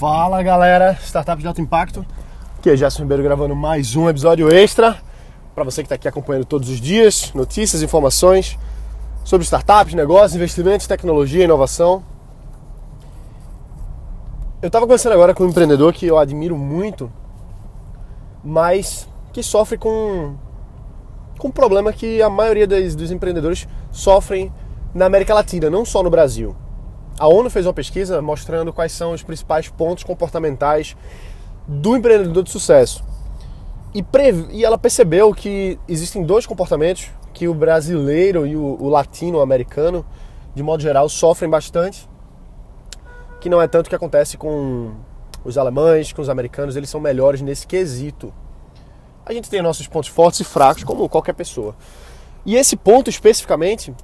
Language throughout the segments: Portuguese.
Fala galera, Startup de Alto Impacto. Aqui é Gerson Ribeiro gravando mais um episódio extra para você que está aqui acompanhando todos os dias, notícias, informações sobre startups, negócios, investimentos, tecnologia, inovação. Eu estava conversando agora com um empreendedor que eu admiro muito, mas que sofre com, com um problema que a maioria dos, dos empreendedores sofrem na América Latina, não só no Brasil. A ONU fez uma pesquisa mostrando quais são os principais pontos comportamentais do empreendedor de sucesso. E, e ela percebeu que existem dois comportamentos que o brasileiro e o, o latino-americano, de modo geral, sofrem bastante, que não é tanto o que acontece com os alemães, com os americanos, eles são melhores nesse quesito. A gente tem nossos pontos fortes e fracos, como qualquer pessoa. E esse ponto especificamente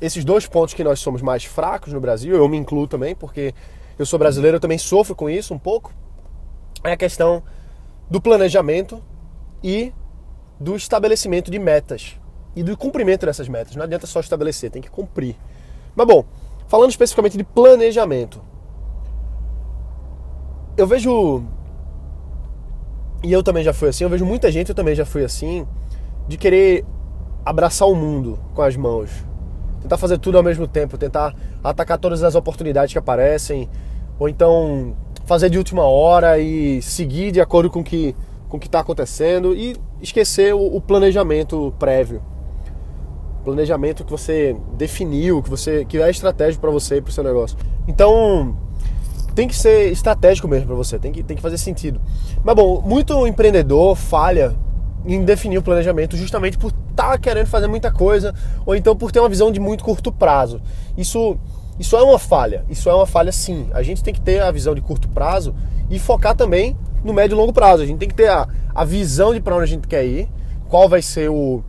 esses dois pontos que nós somos mais fracos no Brasil, eu me incluo também, porque eu sou brasileiro, eu também sofro com isso um pouco, é a questão do planejamento e do estabelecimento de metas e do cumprimento dessas metas. Não adianta só estabelecer, tem que cumprir. Mas bom, falando especificamente de planejamento, eu vejo e eu também já fui assim, eu vejo muita gente, eu também já fui assim, de querer abraçar o mundo com as mãos, tentar fazer tudo ao mesmo tempo, tentar atacar todas as oportunidades que aparecem, ou então fazer de última hora e seguir de acordo com que, o com que está acontecendo e esquecer o, o planejamento prévio. Planejamento que você definiu, que você que é estratégico para você e para o seu negócio. Então, tem que ser estratégico mesmo para você, tem que, tem que fazer sentido. Mas bom, muito empreendedor falha em definir o planejamento justamente por tá querendo fazer muita coisa ou então por ter uma visão de muito curto prazo. Isso, isso é uma falha, isso é uma falha sim. A gente tem que ter a visão de curto prazo e focar também no médio e longo prazo. A gente tem que ter a, a visão de para onde a gente quer ir, qual vai ser o,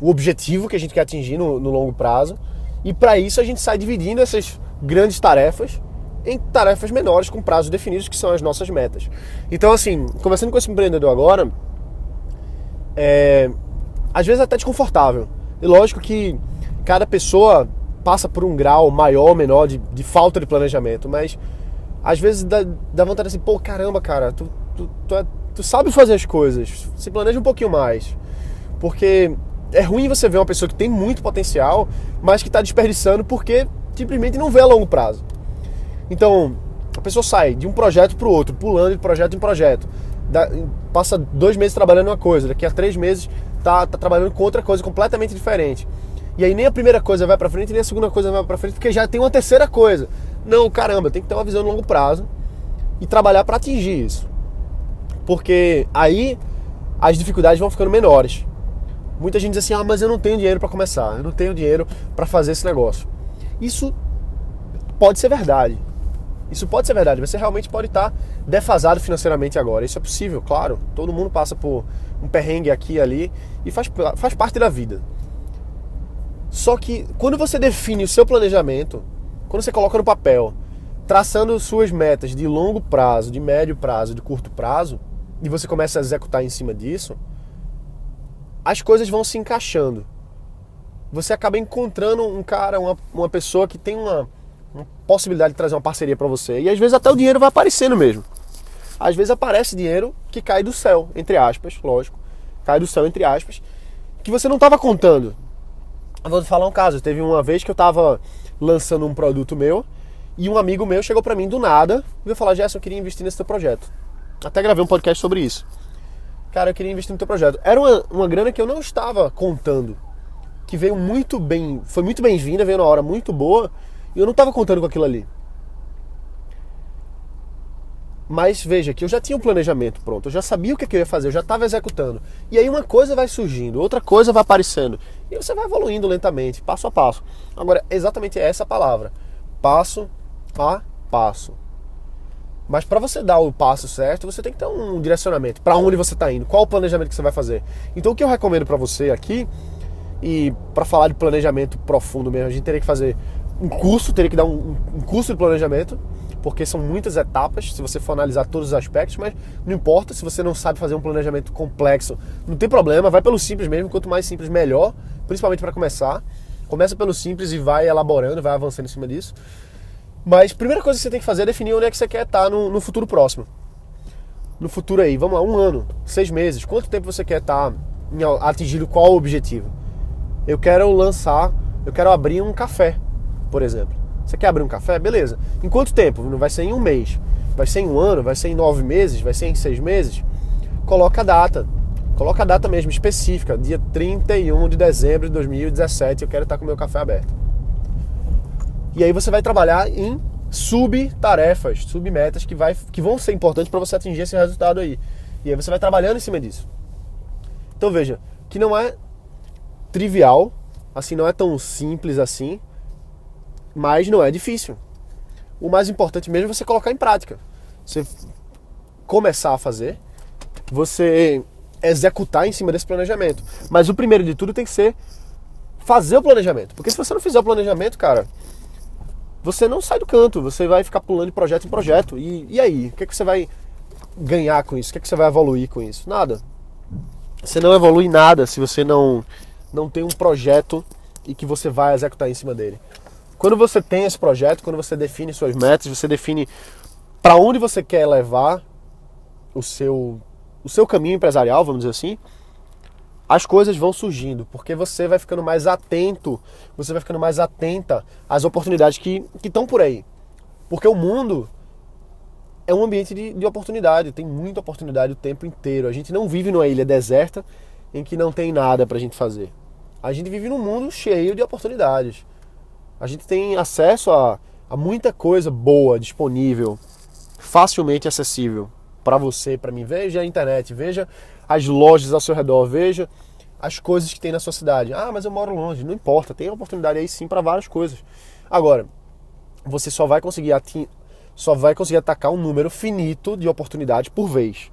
o objetivo que a gente quer atingir no, no longo prazo. E para isso a gente sai dividindo essas grandes tarefas em tarefas menores com prazos definidos, que são as nossas metas. Então, assim, conversando com esse empreendedor agora, é, às vezes até desconfortável. E lógico que cada pessoa passa por um grau maior ou menor de, de falta de planejamento, mas às vezes dá, dá vontade assim, pô, caramba, cara, tu, tu, tu, é, tu sabe fazer as coisas, se planeja um pouquinho mais. Porque é ruim você ver uma pessoa que tem muito potencial, mas que está desperdiçando porque simplesmente não vê a longo prazo. Então, a pessoa sai de um projeto para o outro, pulando de projeto em projeto passa dois meses trabalhando uma coisa, daqui a três meses tá, tá trabalhando com outra coisa completamente diferente. E aí nem a primeira coisa vai para frente, nem a segunda coisa vai para frente, porque já tem uma terceira coisa. Não, caramba, tem que ter uma visão de longo prazo e trabalhar para atingir isso. Porque aí as dificuldades vão ficando menores. Muita gente diz assim: "Ah, mas eu não tenho dinheiro para começar, eu não tenho dinheiro para fazer esse negócio". Isso pode ser verdade. Isso pode ser verdade, você realmente pode estar defasado financeiramente agora. Isso é possível, claro. Todo mundo passa por um perrengue aqui e ali e faz, faz parte da vida. Só que quando você define o seu planejamento, quando você coloca no papel, traçando suas metas de longo prazo, de médio prazo, de curto prazo, e você começa a executar em cima disso, as coisas vão se encaixando. Você acaba encontrando um cara, uma, uma pessoa que tem uma possibilidade de trazer uma parceria para você. E às vezes até o dinheiro vai aparecendo mesmo. Às vezes aparece dinheiro que cai do céu, entre aspas, lógico. Cai do céu, entre aspas, que você não estava contando. Eu vou te falar um caso. Teve uma vez que eu estava lançando um produto meu e um amigo meu chegou para mim do nada e veio falar: Gerson, eu queria investir nesse teu projeto. Até gravei um podcast sobre isso. Cara, eu queria investir no teu projeto. Era uma, uma grana que eu não estava contando. Que veio muito bem, foi muito bem-vinda, veio na hora muito boa e eu não estava contando com aquilo ali. Mas veja que eu já tinha um planejamento pronto, eu já sabia o que, eu ia fazer, eu já estava executando. E aí uma coisa vai surgindo, outra coisa vai aparecendo. E você vai evoluindo lentamente, passo a passo. Agora, exatamente essa palavra. Passo a passo. Mas para você dar o passo certo, você tem que ter um direcionamento. Para onde você está indo? Qual o planejamento que você vai fazer? Então, o que eu recomendo para você aqui, e para falar de planejamento profundo mesmo, a gente teria que fazer um curso, teria que dar um, um curso de planejamento, porque são muitas etapas, se você for analisar todos os aspectos, mas não importa, se você não sabe fazer um planejamento complexo, não tem problema, vai pelo simples mesmo, quanto mais simples melhor, principalmente para começar. Começa pelo simples e vai elaborando, vai avançando em cima disso. Mas primeira coisa que você tem que fazer é definir onde é que você quer estar no, no futuro próximo. No futuro aí, vamos lá, um ano, seis meses, quanto tempo você quer estar em, atingindo qual objetivo? Eu quero lançar, eu quero abrir um café, por exemplo. Você quer abrir um café? Beleza. Em quanto tempo? Não vai ser em um mês. Vai ser em um ano, vai ser em nove meses, vai ser em seis meses. Coloca a data. Coloca a data mesmo específica, dia 31 de dezembro de 2017, eu quero estar com o meu café aberto. E aí você vai trabalhar em subtarefas, submetas que, vai, que vão ser importantes para você atingir esse resultado aí. E aí você vai trabalhando em cima disso. Então veja, que não é trivial, assim, não é tão simples assim, mas não é difícil. O mais importante mesmo é você colocar em prática. Você começar a fazer, você executar em cima desse planejamento. Mas o primeiro de tudo tem que ser fazer o planejamento. Porque se você não fizer o planejamento, cara, você não sai do canto, você vai ficar pulando de projeto em projeto. E, e aí? O que, é que você vai ganhar com isso? O que, é que você vai evoluir com isso? Nada. Você não evolui nada se você não, não tem um projeto e que você vai executar em cima dele. Quando você tem esse projeto, quando você define suas metas, você define para onde você quer levar o seu o seu caminho empresarial, vamos dizer assim, as coisas vão surgindo, porque você vai ficando mais atento, você vai ficando mais atenta às oportunidades que estão por aí. Porque o mundo é um ambiente de, de, oportunidade, tem muita oportunidade o tempo inteiro. A gente não vive numa ilha deserta em que não tem nada para a gente fazer. A gente vive num mundo cheio de oportunidades. A gente tem acesso a, a muita coisa boa disponível, facilmente acessível para você, para mim. Veja a internet, veja as lojas ao seu redor, veja as coisas que tem na sua cidade. Ah, mas eu moro longe, não importa, tem oportunidade aí sim para várias coisas. Agora, você só vai conseguir ating... só vai conseguir atacar um número finito de oportunidades por vez.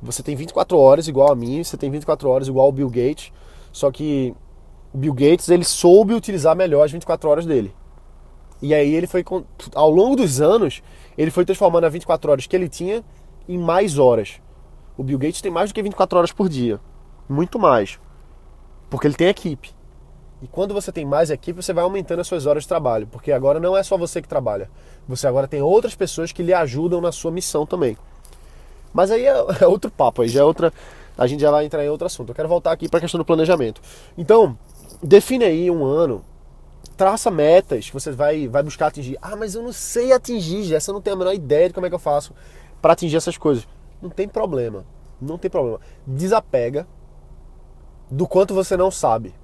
Você tem 24 horas igual a mim, você tem 24 horas igual ao Bill Gates, só que o Bill Gates ele soube utilizar melhor as 24 horas dele. E aí ele foi ao longo dos anos, ele foi transformando as 24 horas que ele tinha em mais horas. O Bill Gates tem mais do que 24 horas por dia. Muito mais. Porque ele tem equipe. E quando você tem mais equipe, você vai aumentando as suas horas de trabalho. Porque agora não é só você que trabalha. Você agora tem outras pessoas que lhe ajudam na sua missão também. Mas aí é, é outro papo, aí já é outra. A gente já vai entrar em outro assunto. Eu quero voltar aqui para a questão do planejamento. Então, define aí um ano, traça metas que você vai, vai buscar atingir. Ah, mas eu não sei atingir, essa eu não tenho a menor ideia de como é que eu faço para atingir essas coisas. Não tem problema, não tem problema. Desapega do quanto você não sabe.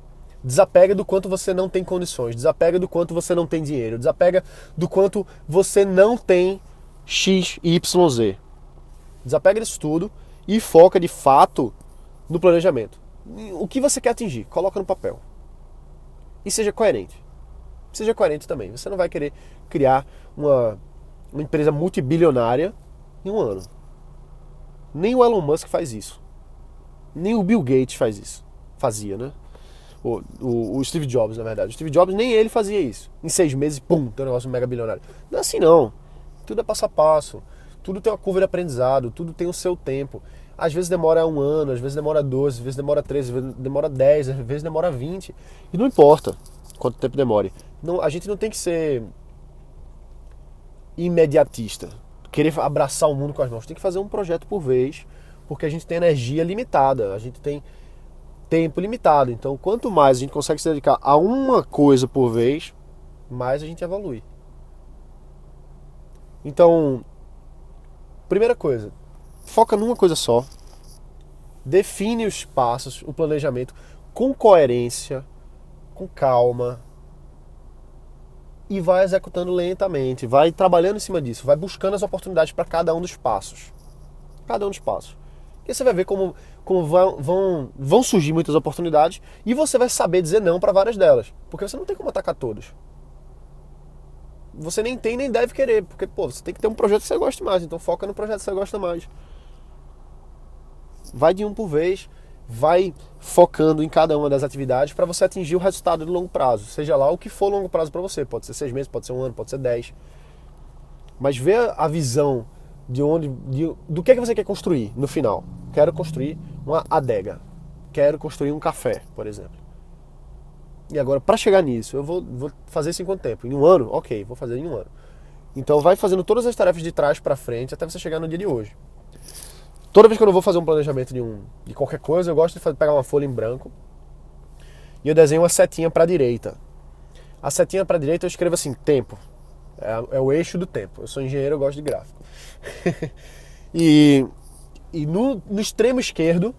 Desapega do quanto você não tem condições, desapega do quanto você não tem dinheiro, desapega do quanto você não tem X, Y, Z. Desapega disso tudo e foca de fato no planejamento. O que você quer atingir, coloca no papel. E seja coerente seja coerente também. Você não vai querer criar uma, uma empresa multibilionária em um ano. Nem o Elon Musk faz isso. Nem o Bill Gates faz isso. Fazia, né? O, o, o, Steve Jobs, na verdade. O Steve Jobs nem ele fazia isso. Em seis meses, pum, tem um negócio mega bilionário. Não é assim não. Tudo é passo a passo. Tudo tem uma curva de aprendizado, tudo tem o seu tempo. Às vezes demora um ano, às vezes demora 12, às vezes demora 13, às vezes demora 10, às vezes demora 20. E não importa quanto tempo demore. Não, a gente não tem que ser imediatista, querer abraçar o mundo com as mãos. Tem que fazer um projeto por vez, porque a gente tem energia limitada, a gente tem tempo limitado. Então, quanto mais a gente consegue se dedicar a uma coisa por vez, mais a gente evolui. Então, primeira coisa, foca numa coisa só. Define os passos, o planejamento com coerência, com calma, e vai executando lentamente, vai trabalhando em cima disso, vai buscando as oportunidades para cada um dos passos. Cada um dos passos. E você vai ver como, como vão, vão, vão surgir muitas oportunidades e você vai saber dizer não para várias delas. Porque você não tem como atacar todos. Você nem tem nem deve querer, porque pô, você tem que ter um projeto que você gosta mais, então foca no projeto que você gosta mais. Vai de um por vez, vai focando em cada uma das atividades para você atingir o resultado de longo prazo, seja lá o que for longo prazo para você, pode ser seis meses, pode ser um ano, pode ser dez. Mas vê a visão de onde, de, do que é que você quer construir no final. Quero construir uma adega, quero construir um café, por exemplo. E agora, para chegar nisso, eu vou, vou fazer isso em quanto tempo? Em um ano? Ok, vou fazer em um ano. Então vai fazendo todas as tarefas de trás para frente até você chegar no dia de hoje. Toda vez que eu não vou fazer um planejamento de, um, de qualquer coisa, eu gosto de fazer, pegar uma folha em branco e eu desenho uma setinha para a direita. A setinha para a direita eu escrevo assim, tempo. É, é, o eixo do tempo. Eu sou engenheiro, eu gosto de gráfico. e e no, no extremo esquerdo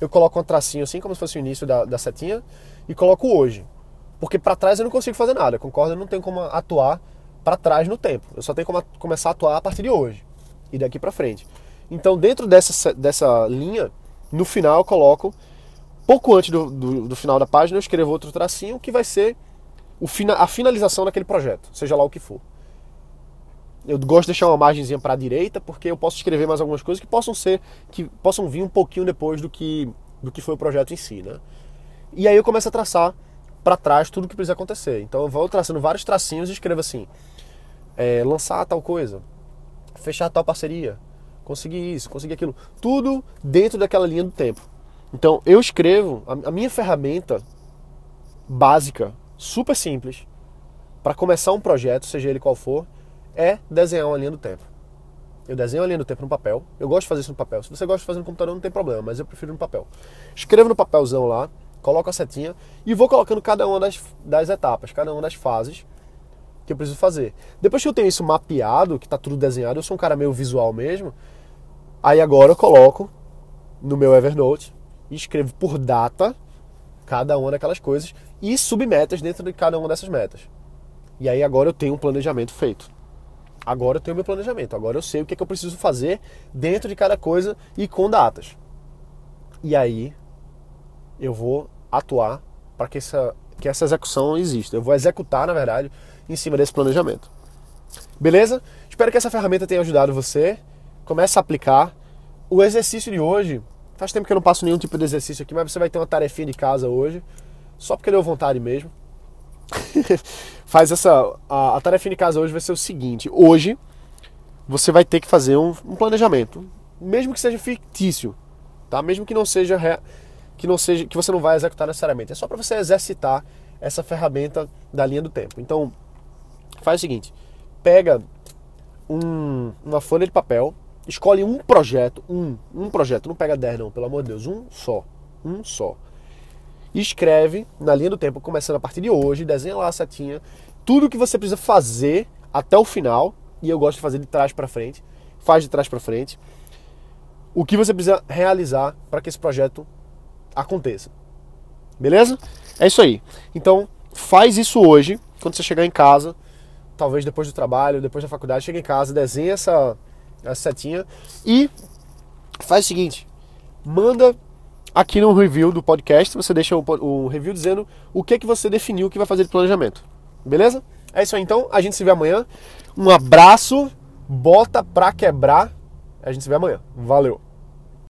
eu coloco um tracinho assim, como se fosse o início da, da setinha, e coloco hoje. Porque para trás eu não consigo fazer nada, concordo? Eu não tenho como atuar para trás no tempo. Eu só tenho como começar a atuar a partir de hoje e daqui para frente. Então, dentro dessa, dessa linha, no final eu coloco, pouco antes do, do, do final da página, eu escrevo outro tracinho que vai ser o, a finalização daquele projeto, seja lá o que for. Eu gosto de deixar uma margenzinha para a direita porque eu posso escrever mais algumas coisas que possam ser que possam vir um pouquinho depois do que do que foi o projeto em si, né? E aí eu começo a traçar para trás tudo o que precisa acontecer. Então eu vou traçando vários tracinhos e escrevo assim: é, lançar tal coisa, fechar tal parceria, conseguir isso, conseguir aquilo, tudo dentro daquela linha do tempo. Então eu escrevo a, a minha ferramenta básica, super simples, para começar um projeto, seja ele qual for, é desenhar uma linha do tempo. Eu desenho a linha do tempo no papel. Eu gosto de fazer isso no papel. Se você gosta de fazer no computador, não tem problema, mas eu prefiro no papel. Escrevo no papelzão lá, coloco a setinha e vou colocando cada uma das, das etapas, cada uma das fases que eu preciso fazer. Depois que eu tenho isso mapeado, que está tudo desenhado, eu sou um cara meio visual mesmo. Aí agora eu coloco no meu Evernote e escrevo por data cada uma daquelas coisas e submetas dentro de cada uma dessas metas. E aí agora eu tenho um planejamento feito. Agora eu tenho meu planejamento, agora eu sei o que, é que eu preciso fazer dentro de cada coisa e com datas. E aí eu vou atuar para que essa, que essa execução exista. Eu vou executar, na verdade, em cima desse planejamento. Beleza? Espero que essa ferramenta tenha ajudado você. Comece a aplicar. O exercício de hoje, faz tempo que eu não passo nenhum tipo de exercício aqui, mas você vai ter uma tarefinha de casa hoje, só porque deu vontade mesmo. faz essa. A, a tarefa de casa hoje vai ser o seguinte: hoje você vai ter que fazer um, um planejamento, mesmo que seja fictício, tá? Mesmo que não seja que não seja que você não vai executar necessariamente. É só para você exercitar essa ferramenta da linha do tempo. Então, faz o seguinte: pega um, uma folha de papel, escolhe um projeto, um, um projeto, não pega 10 não, pelo amor de Deus, um só, um só escreve na linha do tempo, começando a partir de hoje, desenha lá a setinha, tudo que você precisa fazer até o final, e eu gosto de fazer de trás para frente, faz de trás para frente, o que você precisa realizar para que esse projeto aconteça. Beleza? É isso aí. Então, faz isso hoje, quando você chegar em casa, talvez depois do trabalho, depois da faculdade, chega em casa, desenha essa, essa setinha e faz o seguinte, manda aqui no review do podcast, você deixa o, o review dizendo o que, que você definiu que vai fazer de planejamento. Beleza? É isso aí então, a gente se vê amanhã. Um abraço, bota pra quebrar. A gente se vê amanhã. Valeu!